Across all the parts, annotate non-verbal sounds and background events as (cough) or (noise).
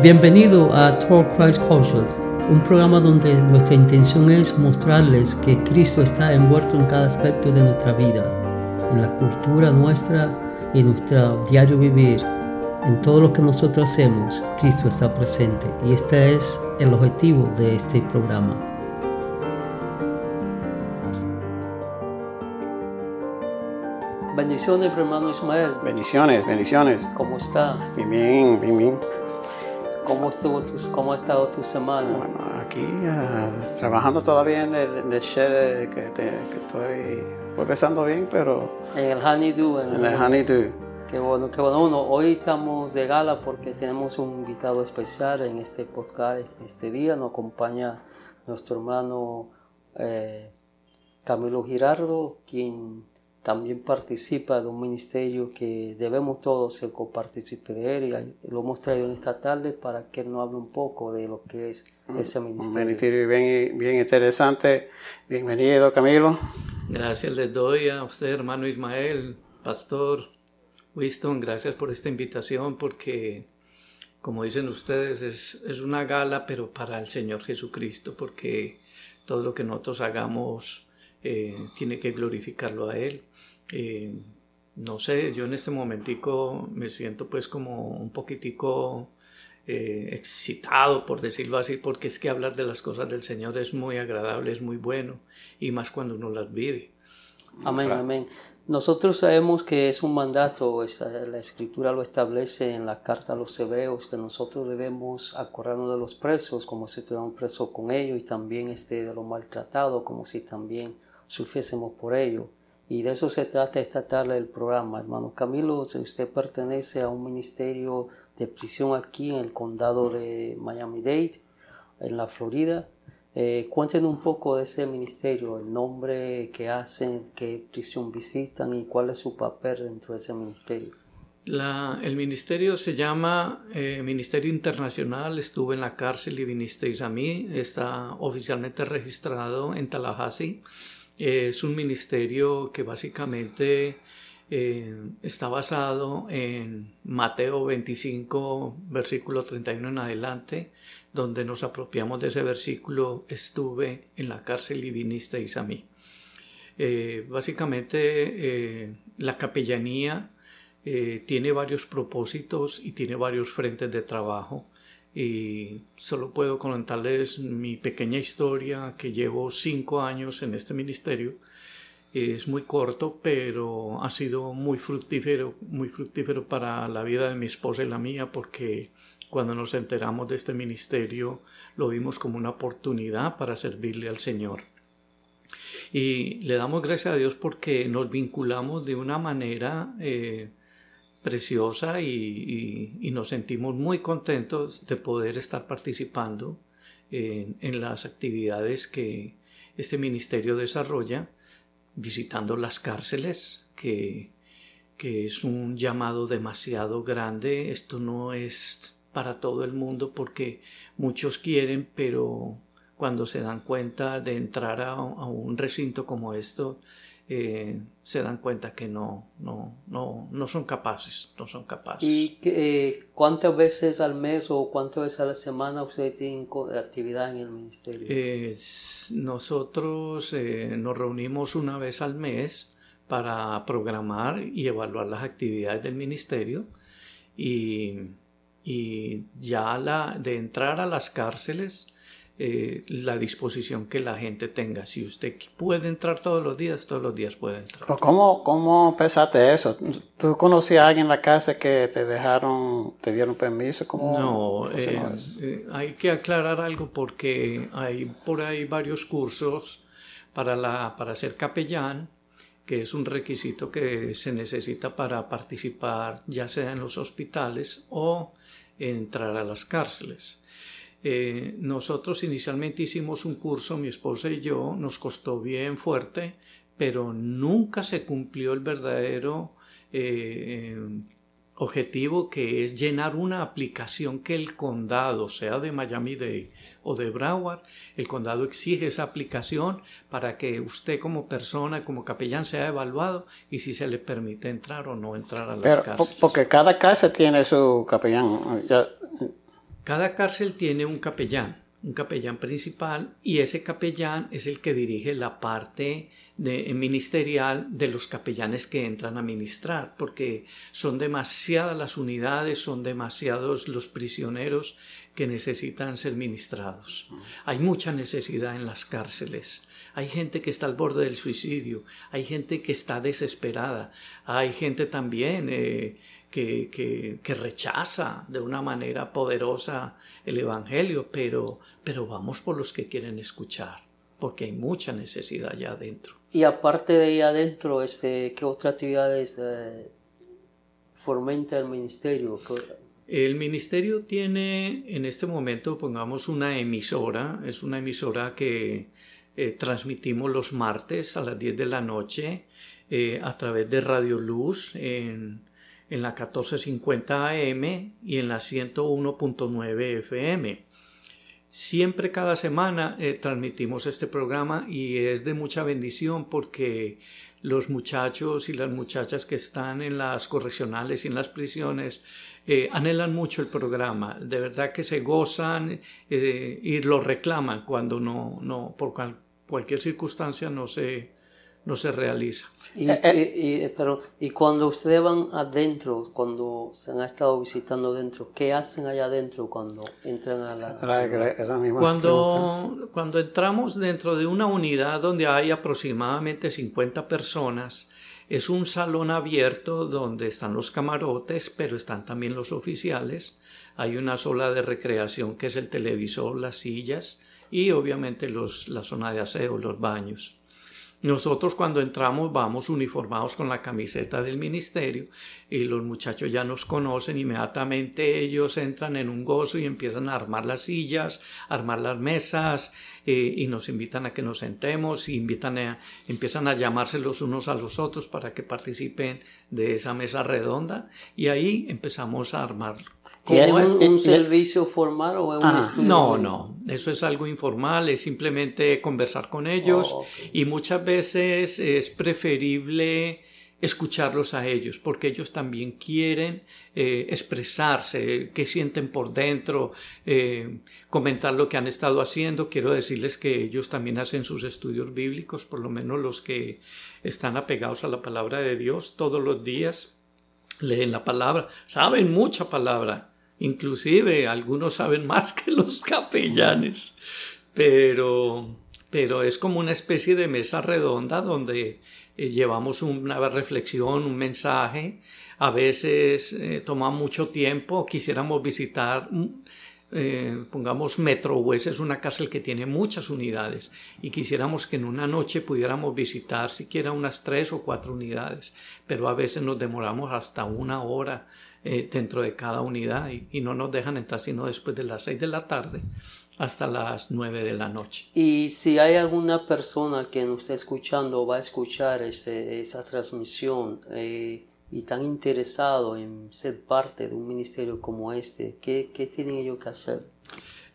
Bienvenido a Talk Christ Cultures, un programa donde nuestra intención es mostrarles que Cristo está envuelto en cada aspecto de nuestra vida, en la cultura nuestra y en nuestro diario vivir. En todo lo que nosotros hacemos, Cristo está presente y este es el objetivo de este programa. Bendiciones, hermano Ismael. Bendiciones, bendiciones. ¿Cómo está? Bien, bien, bien, bien. ¿Cómo, estuvo tu, ¿Cómo ha estado tu semana? Bueno, aquí uh, trabajando todavía en el, en el shed eh, que, te, que estoy bien, pero... En el Honeydew. En, en el Honeydew. Qué bueno, qué bueno. Uno, hoy estamos de gala porque tenemos un invitado especial en este podcast. Este día nos acompaña nuestro hermano eh, Camilo Girardo, quien también participa de un ministerio que debemos todos ser copartícipes de él y lo hemos traído en esta tarde para que él nos hable un poco de lo que es ese ministerio. Un ministerio bien, bien interesante. Bienvenido, Camilo. Gracias les doy a usted, hermano Ismael, pastor Winston, gracias por esta invitación porque, como dicen ustedes, es, es una gala, pero para el Señor Jesucristo, porque todo lo que nosotros hagamos eh, tiene que glorificarlo a Él. Eh, no sé, yo en este momentico me siento pues como un poquitico eh, excitado, por decirlo así, porque es que hablar de las cosas del Señor es muy agradable, es muy bueno, y más cuando uno las vive. Amén, amén. Nosotros sabemos que es un mandato, la escritura lo establece en la carta a los hebreos, que nosotros debemos acordarnos de los presos como si estuviéramos presos con ellos y también este, de los maltratados como si también sufriésemos por ellos. Y de eso se trata esta tarde del programa, hermano Camilo. Usted pertenece a un ministerio de prisión aquí en el condado de Miami-Dade, en la Florida. Eh, cuéntenos un poco de ese ministerio, el nombre que hacen, qué prisión visitan y cuál es su papel dentro de ese ministerio. La, el ministerio se llama eh, Ministerio Internacional. Estuve en la cárcel y vinisteis a mí. Está oficialmente registrado en Tallahassee es un ministerio que básicamente eh, está basado en Mateo 25, versículo 31 en adelante, donde nos apropiamos de ese versículo, estuve en la cárcel y vinisteis a mí. Eh, básicamente eh, la capellanía tiene varios propósitos y tiene varios frentes de trabajo y solo puedo contarles mi pequeña historia que llevo cinco años en este ministerio. Es muy corto, pero ha sido muy fructífero, muy fructífero para la vida de mi esposa y la mía porque cuando nos enteramos de este ministerio lo vimos como una oportunidad para servirle al Señor. Y le damos gracias a Dios porque nos vinculamos de una manera eh, preciosa y, nos sentimos muy contentos de poder estar participando en, las actividades que este ministerio desarrolla, visitando las cárceles, que, que es un llamado demasiado grande. Esto no es para todo el mundo porque muchos quieren, pero cuando se dan cuenta de entrar a, a un recinto como esto, eh, se dan cuenta que no, no, no, no son capaces, no son capaces. ¿Y eh, cuántas veces al mes o cuántas veces a la semana ustedes tienen actividad en el ministerio? Eh, nosotros nos reunimos una vez al mes para programar y evaluar las actividades del ministerio y, y ya la, de entrar a las cárceles eh, la disposición que la gente tenga. Si usted puede entrar todos los días, todos los días puede entrar. ¿Cómo, cómo pensaste eso? ¿Tú conocías a alguien en la casa que te dejaron, te dieron permiso? ¿Cómo no, eh, eh, hay que aclarar algo porque hay por ahí varios cursos para, la, para ser capellán que es un requisito que se necesita para participar ya sea en los hospitales o entrar a las cárceles. Eh, nosotros inicialmente hicimos un curso, mi esposa y yo, nos costó bien fuerte, pero nunca se cumplió el verdadero eh, objetivo que es llenar una aplicación que el condado, sea de Miami-Dade o de Broward, el condado exige esa aplicación para que usted como persona, como capellán, sea evaluado y si se le permite entrar o no entrar a las pero, cárceles. Porque cada casa tiene su capellán. Cada cárcel tiene un capellán, un capellán principal, y ese capellán es el que dirige la parte de, ministerial de los capellanes que entran a ministrar, porque son demasiadas las unidades, son demasiados los prisioneros que necesitan ser ministrados. Hay mucha necesidad en las cárceles. Hay gente que está al borde del suicidio, hay gente que está desesperada, hay gente también eh, que, que, que, rechaza de una manera poderosa el Evangelio, pero, pero vamos por los que quieren escuchar, porque hay mucha necesidad allá adentro. Y aparte de ahí adentro, este, ¿qué otras actividades eh, fomenta el ministerio? El ministerio tiene en este momento, pongamos, una emisora, es una emisora que eh, transmitimos los martes a las 10 de la noche eh, a través de Radio Luz en, en la 1450 AM y en la 101.9 FM. Siempre cada semana eh, transmitimos este programa y es de mucha bendición porque los muchachos y las muchachas que están en las correccionales y en las prisiones anhelan mucho el programa, de verdad que se gozan eh, y lo reclaman cuando no, no por cualquier circunstancia no se, no se realiza. Y, eh, eh. pero, y cuando ustedes van adentro, cuando se han estado visitando adentro, ¿qué hacen allá adentro cuando entran a la... cuando, cuando entramos dentro de una unidad donde hay aproximadamente 50 personas, es un salón abierto donde están los camarotes, pero están también los oficiales. Hay una sola de recreación que es el televisor, las sillas y obviamente los, la zona de aseo, los baños. Nosotros cuando entramos vamos uniformados con la camiseta del ministerio y los muchachos ya nos conocen, inmediatamente ellos entran en un gozo y empiezan a armar las sillas, armar las mesas eh, y nos invitan a que nos sentemos y invitan a, empiezan a llamarse los unos a los otros para que participen de esa mesa redonda y ahí empezamos a armar ¿Tiene un, servicio formal o es un ah, No, no, eso es algo informal, es simplemente conversar con ellos oh, y muchas veces es preferible escucharlos a ellos, porque ellos también quieren eh, expresarse, qué sienten por dentro, eh, comentar lo que han estado haciendo. Quiero decirles que ellos también hacen sus estudios bíblicos, por lo menos los que están apegados a la palabra de Dios todos los días. Leen la palabra, saben mucha palabra, Inclusive algunos saben más que los capellanes. Pero, pero es como una especie de mesa redonda donde eh, llevamos una reflexión, un mensaje. A veces eh, toma mucho tiempo. Quisiéramos visitar, mm, eh, pongamos Metro West, es una cárcel que tiene muchas unidades y quisiéramos que en una noche pudiéramos visitar siquiera unas tres o cuatro unidades, pero a veces nos demoramos hasta una hora eh, dentro de cada unidad y, no nos dejan entrar sino después de las 6 de la tarde hasta las 9 de la noche. Y si hay alguna persona que nos está escuchando o va a escuchar este, esa transmisión eh, y tan interesado en ser parte de un ministerio como este, ¿qué, qué tienen ellos que hacer?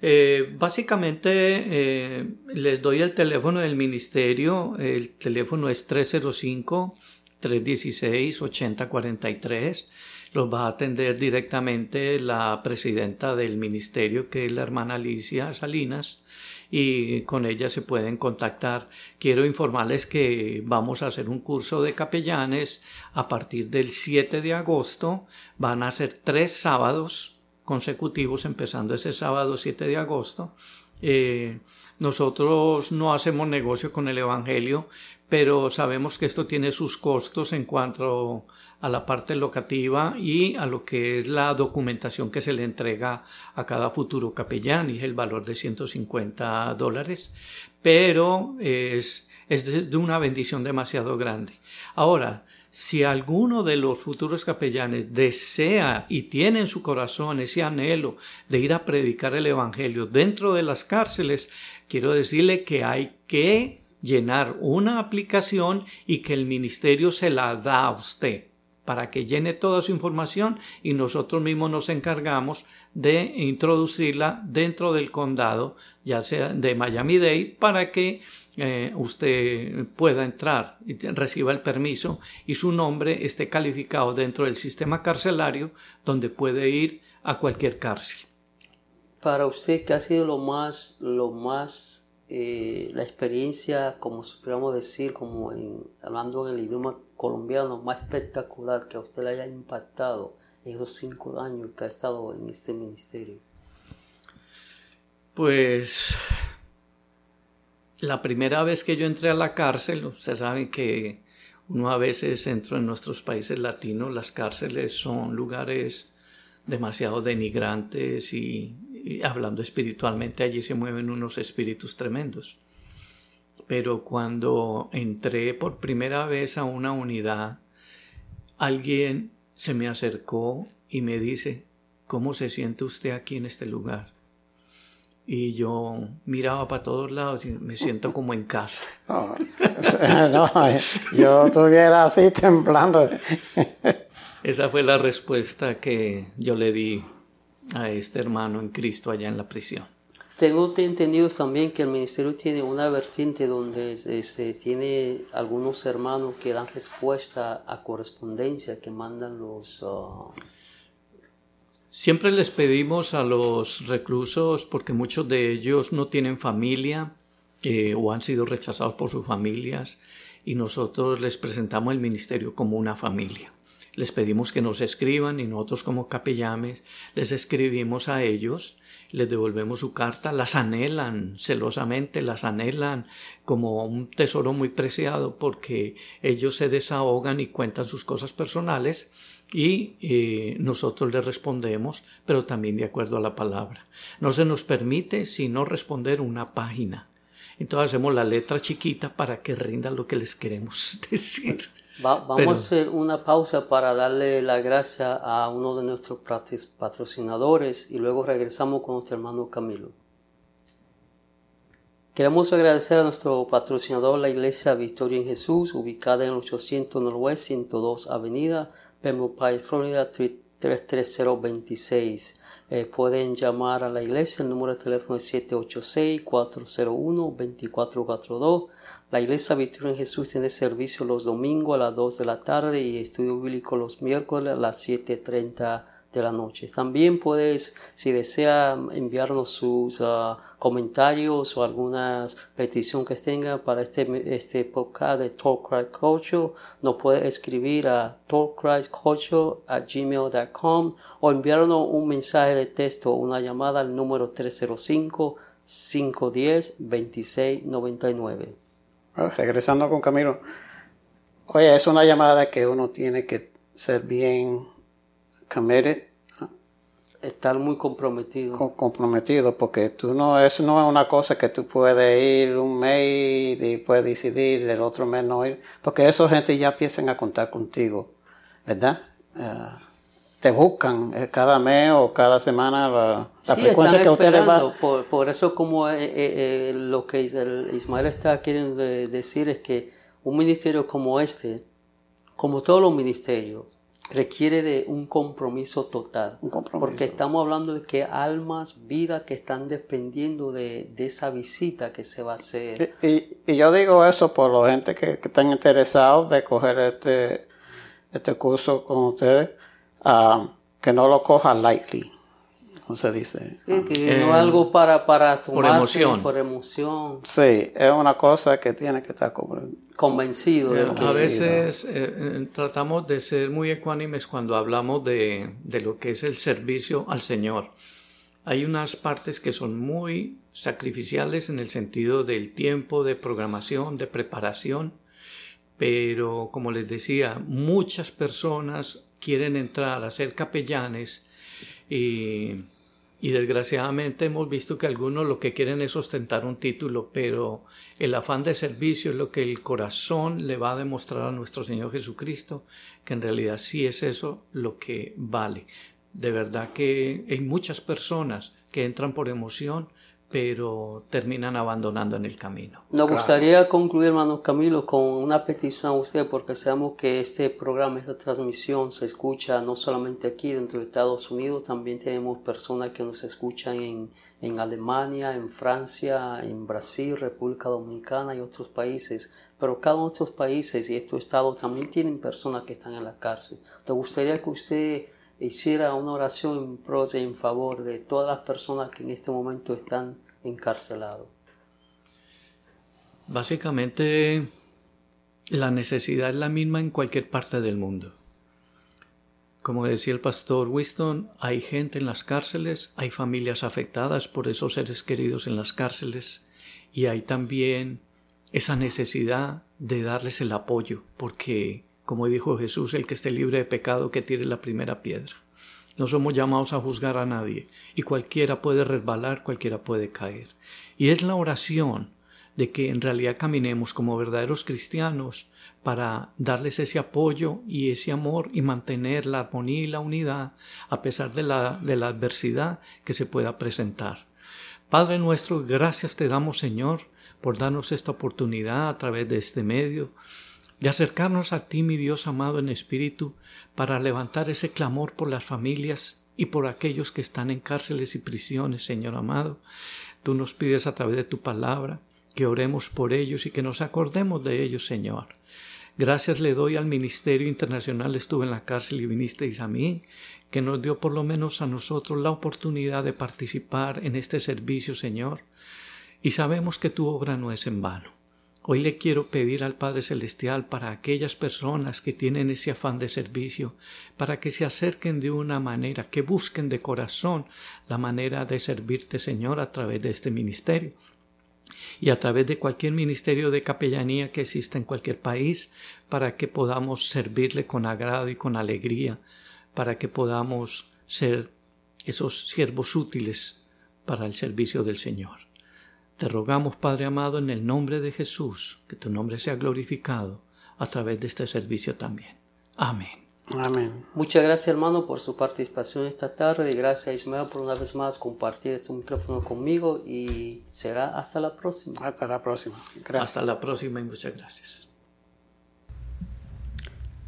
Eh, básicamente les doy el teléfono del ministerio, el teléfono es 305 316 8043 los va a atender directamente la presidenta del ministerio, que es la hermana Alicia Salinas, y con ella se pueden contactar. Quiero informarles que vamos a hacer un curso de capellanes a partir del 7 de agosto. Van a ser tres sábados consecutivos, empezando ese sábado 7 de agosto. Eh, nosotros no hacemos negocio con el Evangelio, pero sabemos que esto tiene sus costos en cuanto la parte locativa y a lo que es la documentación que se le entrega a cada futuro capellán y es el valor de 150 dólares, pero es, es de una bendición demasiado grande. Ahora, si alguno de los futuros capellanes desea y tiene en su corazón ese anhelo de ir a predicar el Evangelio dentro de las cárceles, quiero decirle que hay que llenar una aplicación y que el ministerio se la da a usted para que llene toda su información y nosotros mismos nos encargamos de introducirla dentro del condado, ya sea de Miami-Dade, para que eh, usted pueda entrar y reciba el permiso y su nombre esté calificado dentro del sistema carcelario donde puede ir a cualquier cárcel. Para usted, ¿qué ha sido lo más, lo más, eh, la experiencia, como podríamos decir, como en, hablando en el idioma colombiano, más espectacular que a usted le haya impactado en esos cinco años que ha estado en este ministerio? Pues la primera vez que yo entré a la cárcel, usted sabe que uno a veces entra en nuestros países latinos, las cárceles son lugares demasiado denigrantes y, hablando espiritualmente allí se mueven unos espíritus tremendos. Pero cuando entré por primera vez a una unidad, alguien se me acercó y me dice, ¿cómo se siente usted aquí en este lugar? y yo miraba para todos lados y me siento como en casa. No, (laughs) yo estuviera así temblando. Esa fue la respuesta que yo le di a este hermano en Cristo allá en la prisión. Tengo entendido también que el ministerio tiene una vertiente donde este, tiene algunos hermanos que dan respuesta a correspondencia que mandan los... Uh, Siempre les pedimos a los reclusos, porque muchos de ellos no tienen familia eh, o han sido rechazados por sus familias, y nosotros les presentamos el ministerio como una familia. Les pedimos que nos escriban y nosotros como capellames les escribimos a ellos, les devolvemos su carta, las anhelan celosamente, las anhelan como un tesoro muy preciado porque ellos se desahogan y cuentan sus cosas personales y eh, nosotros le respondemos, pero también de acuerdo a la palabra. No se nos permite sino responder una página. Entonces hacemos la letra chiquita para que rinda lo que les queremos (laughs) decir. Vamos a hacer una pausa para darle la gracia a uno de nuestros patrocinadores y luego regresamos con nuestro hermano Camilo. Queremos agradecer a nuestro patrocinador, la Iglesia Victoria en Jesús, ubicada en el 800 Norwest 102 Avenida, Pembroke Florida 33026. Eh, pueden llamar a la iglesia, el número de teléfono es 786-401-2442. La iglesia Victoria en Jesús tiene servicio los domingos a las 2 de la tarde y estudio bíblico los miércoles a las 7.30 de la noche. También puedes, si desea enviarnos sus uh, comentarios o algunas petición que tenga para este, este podcast de Talk Christ Culture, nos puede escribir a talkchristculture@gmail.com o enviarnos un mensaje de texto una llamada al número 305 510 2699. regresando con Camilo. Oye, es una llamada que uno tiene que ser bien committed. Estar muy comprometido. comprometido, porque tú no, eso no es una cosa que tú puedes ir un mes y puedes decidir el otro mes no ir, porque esa gente ya empiezan a contar contigo, ¿verdad? Eh, te buscan eh, cada mes o cada semana la, frecuencia que ustedes van. Por, por, eso como eh, lo que Ismael está queriendo decir es que un ministerio como este, como todos los ministerios, requiere de un compromiso total. Porque estamos hablando de que almas, vidas que están dependiendo de, esa visita que se va a hacer. Y, yo digo eso por la gente que, están interesados de coger este, este curso con ustedes, ah, que no lo cojan lightly se dice? Sí, que no es algo para, para por emoción. por emoción. Sí, es una cosa que tiene que estar convencido. A veces eh, eh, tratamos de ser muy ecuánimes cuando hablamos de, de lo que es el servicio al Señor. Hay unas partes que son muy sacrificiales en el sentido del tiempo, de programación, de preparación, pero como les decía, muchas personas quieren entrar a ser capellanes y y desgraciadamente hemos visto que algunos lo que quieren es ostentar un título, pero el afán de servicio es lo que el corazón le va a demostrar a nuestro Señor Jesucristo, que en realidad sí es eso lo que vale. De verdad que hay muchas personas que entran por emoción, pero terminan abandonando en el camino. Nos gustaría concluir, hermano Camilo, con una petición a usted, porque sabemos que este programa, esta transmisión se escucha no solamente aquí dentro de Estados Unidos, también tenemos personas que nos escuchan en, en Alemania, en Francia, en Brasil, República Dominicana y otros países. Pero cada uno de estos países y estos estados también tienen personas que están en la cárcel. Nos gustaría que usted hiciera una oración en pro y en favor de todas las personas que en este momento están encarcelados. Básicamente, la necesidad es la misma en cualquier parte del mundo. Como decía el pastor Winston, hay gente en las cárceles, hay familias afectadas por esos seres queridos en las cárceles y hay también esa necesidad de darles el apoyo, porque, como dijo Jesús, el que esté libre de pecado que tire la primera piedra. No somos llamados a juzgar a nadie, y cualquiera puede resbalar, cualquiera puede caer. Y es la oración de que en realidad caminemos como verdaderos cristianos para darles ese apoyo y ese amor y mantener la armonía y la unidad a pesar de la, de la adversidad que se pueda presentar. Padre nuestro, gracias te damos Señor por darnos esta oportunidad a través de este medio de acercarnos a ti, mi Dios amado en espíritu, para levantar ese clamor por las familias y por aquellos que están en cárceles y prisiones, Señor amado. Tú nos pides a través de tu palabra que oremos por ellos y que nos acordemos de ellos, Señor. Gracias le doy al Ministerio Internacional Estuve en la cárcel y vinisteis a mí, que nos dio por lo menos a nosotros la oportunidad de participar en este servicio, Señor. Y sabemos que tu obra no es en vano. Hoy le quiero pedir al Padre Celestial para aquellas personas que tienen ese afán de servicio, para que se acerquen de una manera, que busquen de corazón la manera de servirte, Señor, a través de este ministerio y a través de cualquier ministerio de capellanía que exista en cualquier país para que podamos servirle con agrado y con alegría, para que podamos ser esos siervos útiles para el servicio del Señor. Te rogamos, Padre amado, en el nombre de Jesús, que tu nombre sea glorificado a través de este servicio también. Amén. Amén. Muchas gracias hermano por su participación esta tarde y gracias Ismael por una vez más compartir este micrófono conmigo y será hasta la próxima. Hasta la próxima. Gracias. Hasta la próxima y muchas gracias.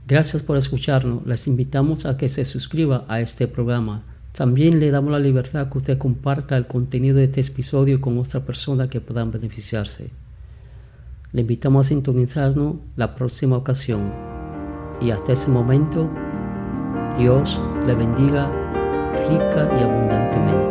Gracias por escucharnos. Les invitamos a que se suscriba a este programa. También le damos la libertad que usted comparta el contenido de este episodio con otra persona que puedan beneficiarse. Le invitamos a sintonizarnos la próxima ocasión y hasta ese momento Dios le bendiga rica y abundantemente.